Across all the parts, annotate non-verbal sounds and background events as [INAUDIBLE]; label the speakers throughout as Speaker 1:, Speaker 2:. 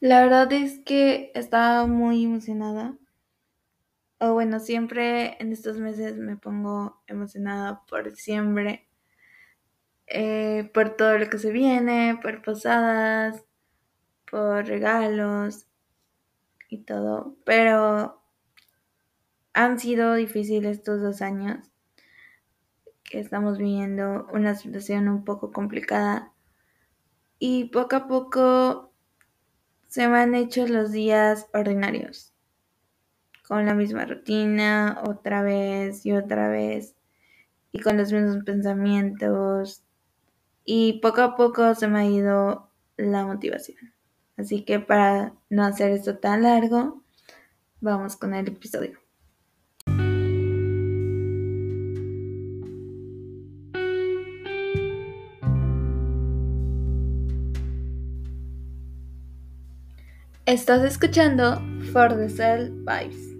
Speaker 1: La verdad es que estaba muy emocionada. O bueno, siempre en estos meses me pongo emocionada por diciembre. eh, por todo lo que se viene, por posadas, por regalos y todo. Pero han sido difíciles estos dos años estamos viviendo una situación un poco complicada. Y poco a poco se me han hecho los días ordinarios. Con la misma rutina, otra vez y otra vez. Y con los mismos pensamientos. Y poco a poco se me ha ido la motivación. Así que para no hacer esto tan largo, vamos con el episodio. Estás escuchando For the Cell Vibes.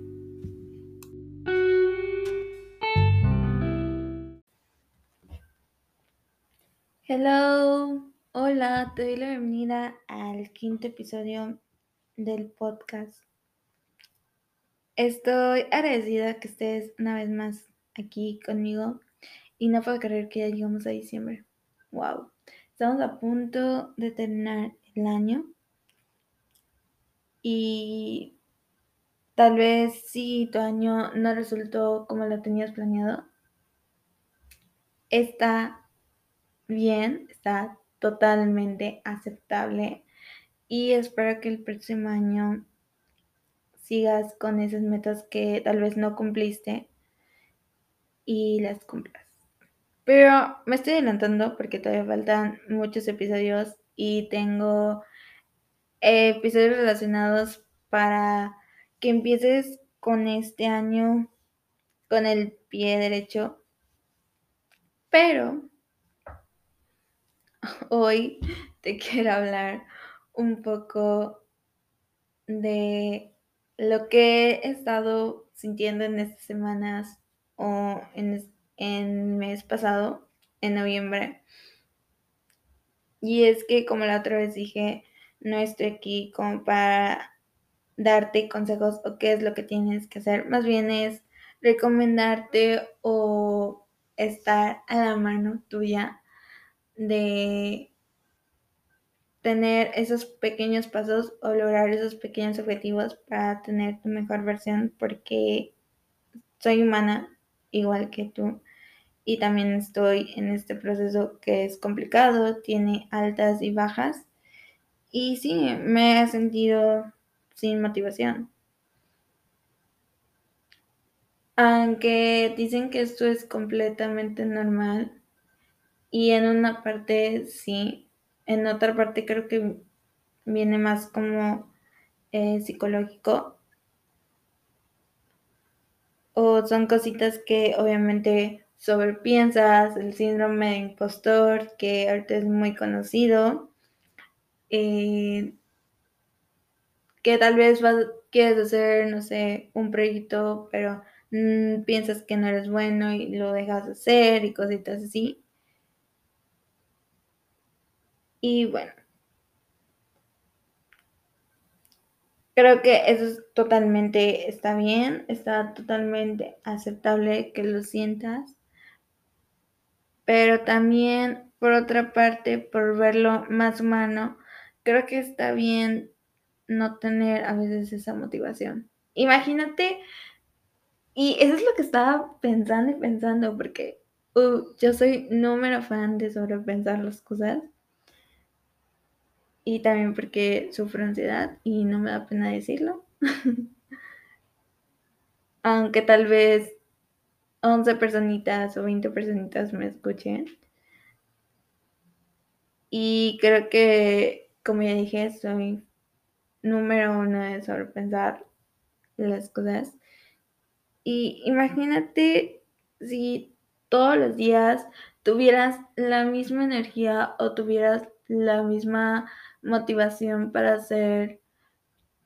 Speaker 1: Hello, hola, te doy la bienvenida al quinto episodio del podcast. Estoy agradecida que estés una vez más aquí conmigo y no puedo creer que ya llegamos a diciembre. Wow, estamos a punto de terminar el año y tal vez si tu año no resultó como lo tenías planeado, está bien, está totalmente aceptable y espero que el próximo año sigas con esas metas que tal vez no cumpliste y las cumplas. Pero me estoy adelantando porque todavía faltan muchos episodios y tengo episodios relacionados para que empieces con este año con el pie derecho. Pero [LAUGHS] hoy te quiero hablar un poco de lo que he estado sintiendo en estas semanas o en el mes pasado, en noviembre. Y es que, como la otra vez dije, no estoy aquí como para darte consejos o qué es lo que tienes que hacer. Más bien es recomendarte o estar a la mano tuya de tener esos pequeños pasos o lograr esos pequeños objetivos para tener tu mejor versión porque soy humana igual que tú y también estoy en este proceso que es complicado, tiene altas y bajas y sí, me he sentido sin motivación. Aunque dicen que esto es completamente normal y en una parte sí, en otra parte creo que viene más como eh, psicológico o son cositas que obviamente sobrepiensas, el síndrome de impostor que ahorita es muy conocido, eh, que tal vez vas, quieres hacer, no sé, un proyecto, pero mmm, piensas que no eres bueno y lo dejas de hacer y cositas así. Y bueno, creo que eso totalmente está bien, está totalmente aceptable que lo sientas, pero también por otra parte, por verlo más humano, creo que está bien no tener a veces esa motivación. Imagínate, y eso es lo que estaba pensando y pensando, porque uh, yo soy número fan de sobrepensar las cosas. Y también porque sufro ansiedad y no me da pena decirlo. [LAUGHS] Aunque tal vez 11 personitas o 20 personitas me escuchen. Y creo que, como ya dije, soy número uno de sobrepensar las cosas. Y imagínate si todos los días tuvieras la misma energía o tuvieras la misma motivación para hacer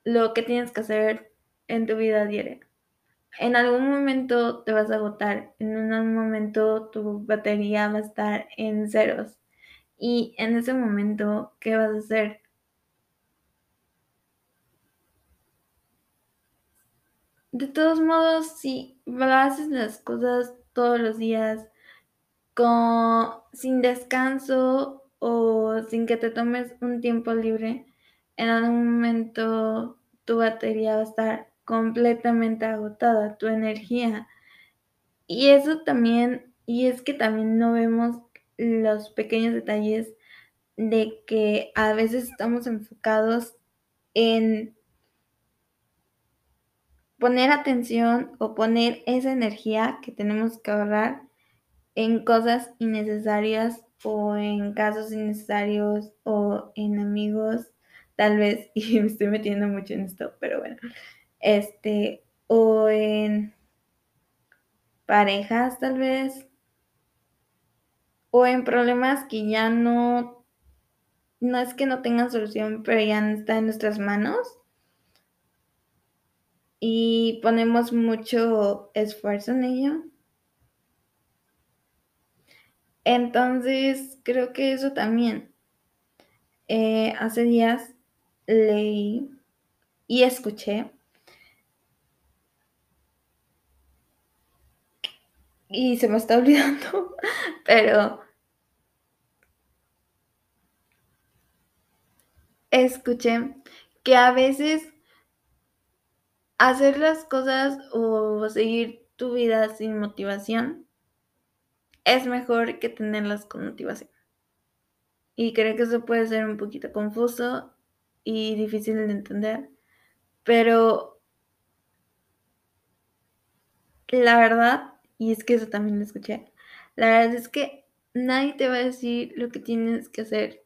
Speaker 1: lo que tienes que hacer en tu vida diaria. En algún momento te vas a agotar, en algún momento tu batería va a estar en ceros. Y en ese momento, ¿qué vas a hacer? De todos modos, si haces las cosas todos los días con, sin descanso o sin que te tomes un tiempo libre, en algún momento tu batería va a estar completamente agotada, tu energía. Y eso también, y es que también no vemos los pequeños detalles de que a veces estamos enfocados en poner atención o poner esa energía que tenemos que ahorrar en cosas innecesarias o en casos innecesarios o en amigos, tal vez, [LAUGHS] y me estoy metiendo mucho en esto, pero bueno, este, o en parejas tal vez, o en problemas que ya no, no es que no tengan solución, pero ya no está en nuestras manos. Y ponemos mucho esfuerzo en ello. Entonces, creo que eso también. Eh, hace días leí y escuché y se me está [LAUGHS] olvidando, pero escuché que a veces hacer las cosas o seguir tu vida sin motivación es mejor que tenerlas con motivación. Y creo que eso puede ser un poquito confuso y difícil de entender, pero la verdad, y es que eso también lo escuché, la verdad es que nadie te va a decir lo que tienes que hacer.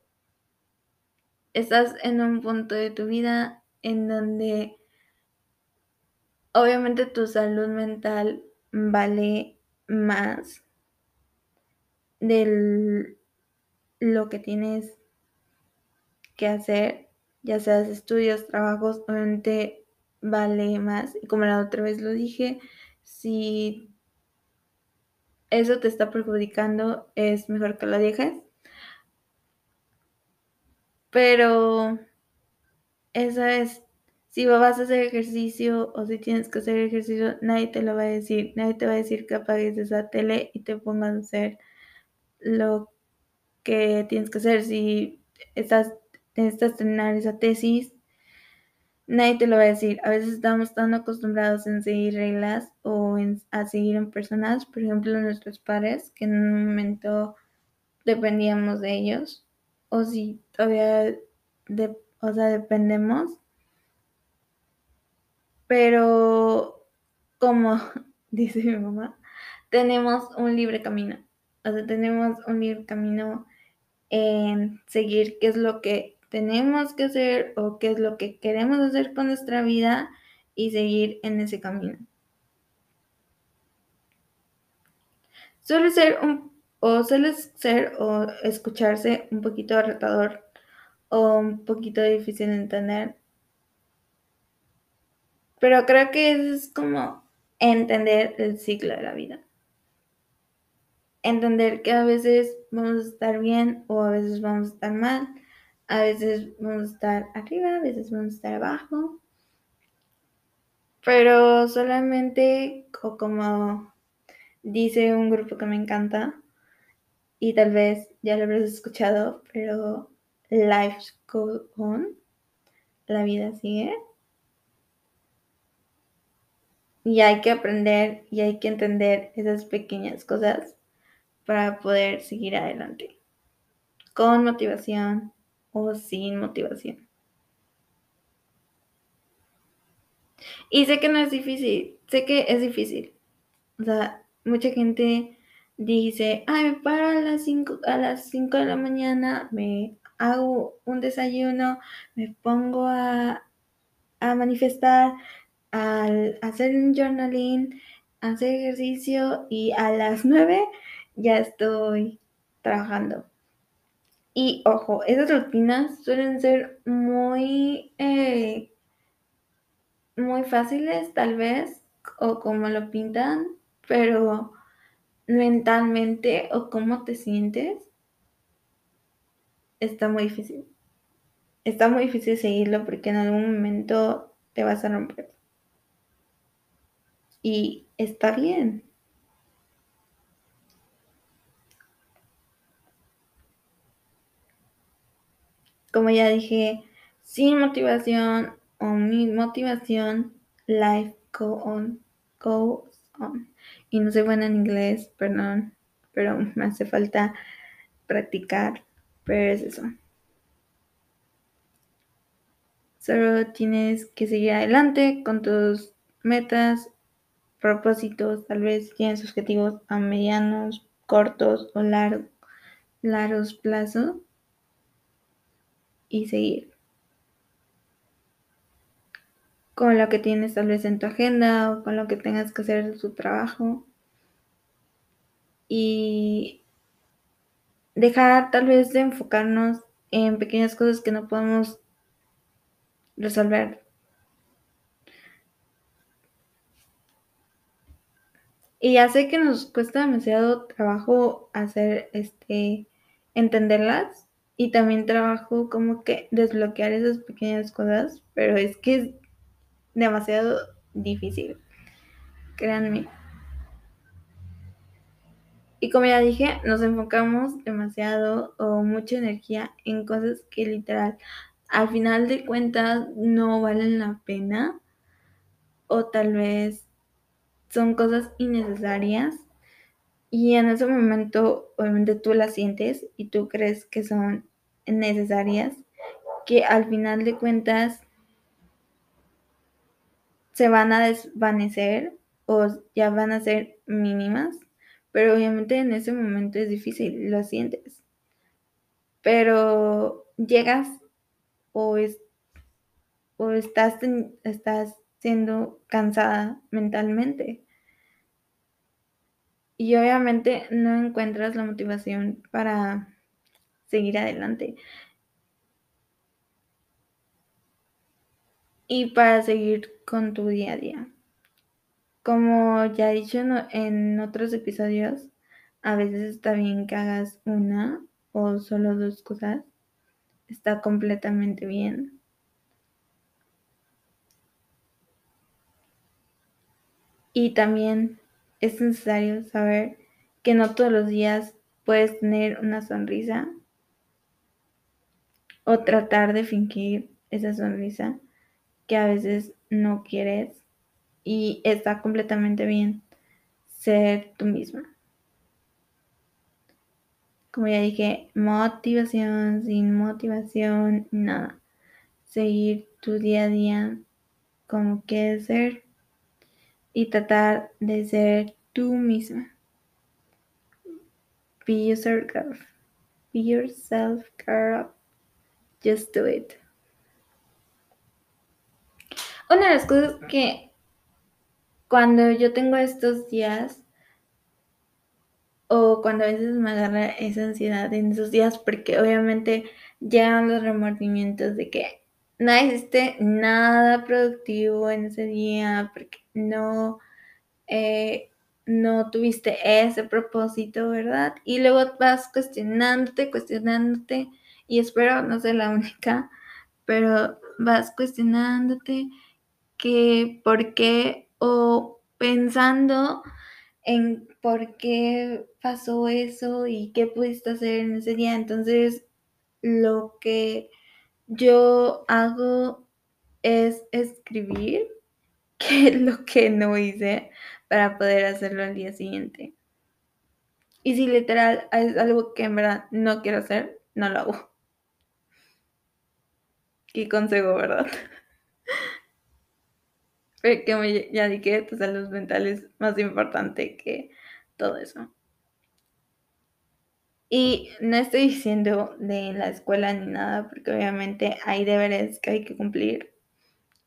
Speaker 1: Estás en un punto de tu vida en donde obviamente tu salud mental vale más de lo que tienes que hacer, ya seas estudios, trabajos, obviamente vale más. Y como la otra vez lo dije, si eso te está perjudicando, es mejor que lo dejes. Pero esa es, si vas a hacer ejercicio o si tienes que hacer ejercicio, nadie te lo va a decir. Nadie te va a decir que apagues esa tele y te pongas a hacer lo que tienes que hacer. Si estás, necesitas terminar esa tesis, nadie te lo va a decir. A veces estamos tan acostumbrados en seguir reglas o a seguir en personas, por ejemplo, nuestros padres, que en un momento dependíamos de ellos, o si todavía, o sea, dependemos. Pero, como [LAUGHS] dice mi mamá, tenemos un libre camino. O sea, tenemos un libre camino en seguir qué es lo que tenemos que hacer o qué es lo que queremos hacer con nuestra vida y seguir en ese camino. Suele ser un o suele ser o escucharse un poquito retador o un poquito difícil de entender. Pero creo que es como entender el ciclo de la vida. Entender que a veces vamos a estar bien o a veces vamos a estar mal. A veces vamos a estar arriba, a veces vamos a estar abajo. Pero solamente, como dice un grupo que me encanta, y tal vez ya lo habrás escuchado, pero life goes on, la vida sigue. Y hay que aprender y hay que entender esas pequeñas cosas para poder seguir adelante. Con motivación o sin motivación. Y sé que no es difícil, sé que es difícil. O sea, mucha gente dice, ay, me paro a las 5 a las 5 de la mañana, me hago un desayuno, me pongo a, a manifestar, al hacer un journaling, hacer ejercicio y a las 9 ya estoy trabajando. Y ojo, esas rutinas suelen ser muy, eh, muy fáciles tal vez, o como lo pintan, pero mentalmente o cómo te sientes, está muy difícil. Está muy difícil seguirlo porque en algún momento te vas a romper. y está bien. Como ya dije, sin motivación o mi motivación, life go on, goes on. Y no soy buena en inglés, perdón, pero me hace falta practicar, pero es eso. Solo tienes que seguir adelante con tus metas, propósitos, tal vez tienes objetivos a medianos, cortos o largos, largos plazos y seguir con lo que tienes tal vez en tu agenda o con lo que tengas que hacer en tu trabajo y dejar tal vez de enfocarnos en pequeñas cosas que no podemos resolver. Y ya sé que nos cuesta demasiado trabajo hacer este entenderlas y también trabajo como que desbloquear esas pequeñas cosas, pero es que demasiado difícil. Créanme. Y como ya dije, nos enfocamos demasiado o mucha energía en cosas que literal al final de cuentas no valen la pena o tal vez son cosas innecesarias y en ese momento obviamente tú las sientes y tú crees que son necesarias que al final de cuentas se van a desvanecer o ya van a ser mínimas pero obviamente en ese momento es difícil, lo sientes. Pero llegas o, es, o estás, estás siendo cansada mentalmente. Y obviamente no encuentras la motivación para seguir adelante. Y para seguir con tu día a día. Como ya he dicho en, otros episodios, a veces está bien que hagas una o solo dos cosas. Está completamente bien. Y también es necesario saber que no todos los días puedes tener una sonrisa o tratar de fingir esa sonrisa que a veces no quieres y está completamente bien ser tú misma. Como ya dije, motivación, sin motivación, nada. Seguir tu día a día como quieres ser y tratar de ser tú misma. Be yourself, girl. Be yourself, girl. Just do it. Una de las cosas que cuando yo tengo estos días, o cuando a veces me agarra esa ansiedad en esos días, porque obviamente llegan los remordimientos de que no hiciste nada productivo en ese día, porque no, eh, no tuviste ese propósito, ¿verdad? Y luego vas cuestionándote, cuestionándote, y espero no ser la única, pero vas cuestionándote que por qué o pensando en por qué pasó eso y qué pudiste hacer en ese día. Entonces, lo que yo hago es escribir [LAUGHS] qué es lo que no hice para poder hacerlo al día siguiente. Y si literal es algo que en verdad no quiero hacer, no lo hago. [LAUGHS] Qué consejo, ¿verdad? Que ya dije, tu salud mental es más importante que todo eso. Y no estoy diciendo de la escuela ni nada, porque obviamente hay deberes que hay que cumplir.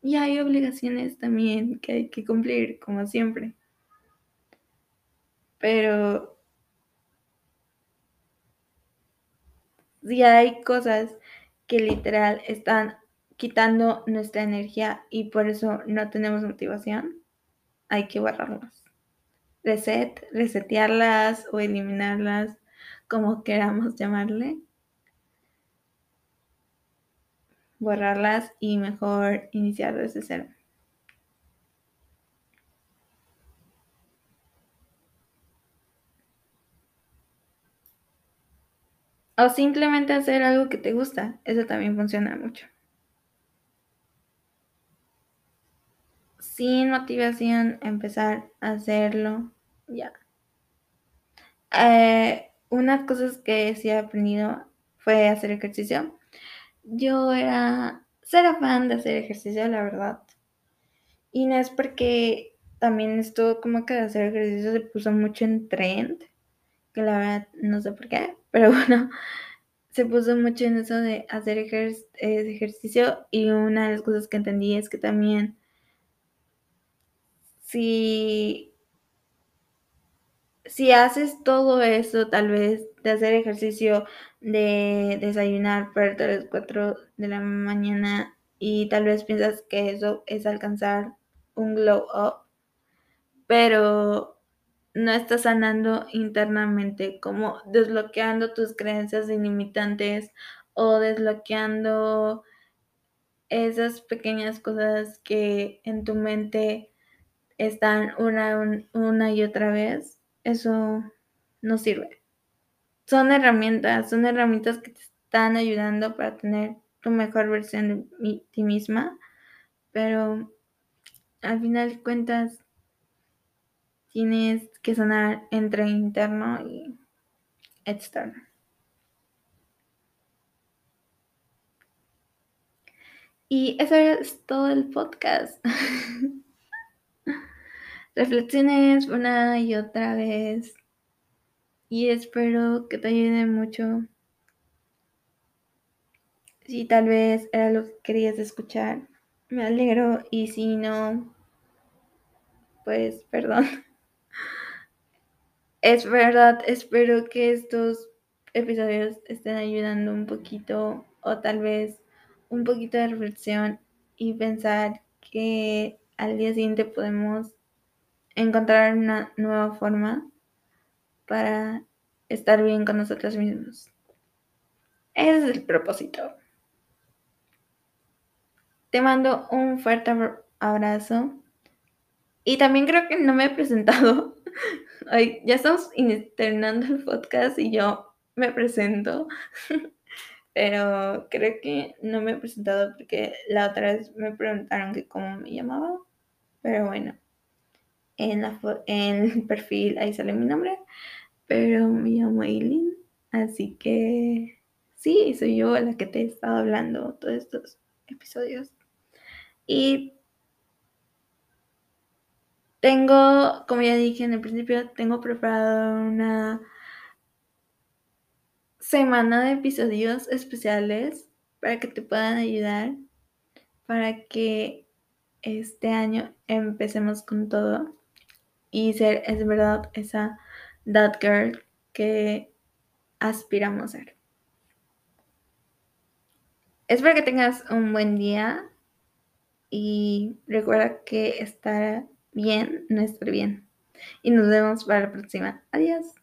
Speaker 1: Y hay obligaciones también que hay que cumplir, como siempre. Pero si hay cosas que literal están quitando nuestra energía y por eso no tenemos motivación, hay que borrarlas. Reset, resetearlas o eliminarlas, como queramos llamarle. Borrarlas y mejor iniciar desde cero. O simplemente hacer algo que te gusta, eso también funciona mucho. Sin motivación, empezar a hacerlo ya. Eh, unas cosas que sí he aprendido fue hacer ejercicio. Yo era cero fan de hacer ejercicio, la verdad. Y no es porque también esto como que de hacer ejercicio se puso mucho en trend, que la verdad no sé por qué, [LAUGHS] pero bueno, se puso mucho en eso de hacer ejercicio y una de las cosas que entendí es que también si, si haces todo eso, tal vez de hacer ejercicio, de desayunar, pararte a las 4 de la mañana y tal vez piensas que eso es alcanzar un glow up, pero no estás sanando internamente, como desbloqueando tus creencias ilimitantes o desbloqueando esas pequeñas cosas que en tu mente están una, una y otra vez, eso no sirve. Son herramientas, son herramientas que te están ayudando para tener tu mejor versión de ti misma, pero al final de cuentas tienes que sanar entre interno y externo. Y eso es todo el podcast. [LAUGHS] Reflexiones una y otra vez. Y espero que te ayude mucho. Si tal vez era lo que querías escuchar, me alegro. Y si no, pues perdón. [LAUGHS] Es verdad, espero que estos episodios estén ayudando un poquito o tal vez un poquito de reflexión y pensar que al día siguiente podemos encontrar una nueva forma para estar bien con nosotros mismos. Ese es el propósito. Te mando un fuerte abrazo. Y también creo que no me he presentado. [LAUGHS] Ay, ya estamos terminando el podcast y yo me presento. [LAUGHS] Pero creo que no me he presentado porque la otra vez me preguntaron que cómo me llamaba. Pero bueno, en, el perfil ahí sale mi nombre. Pero me llamo Eileen. Así que sí, soy yo la que te he estado hablando todos estos episodios. Y tengo, como ya dije en el principio, tengo preparado una semana de episodios especiales para que te puedan ayudar, para que este año empecemos con todo y ser, es verdad, esa that girl que aspiramos a ser. Espero que tengas un buen día y recuerda que estar bien no estar bien. Y nos vemos para la próxima. Adiós.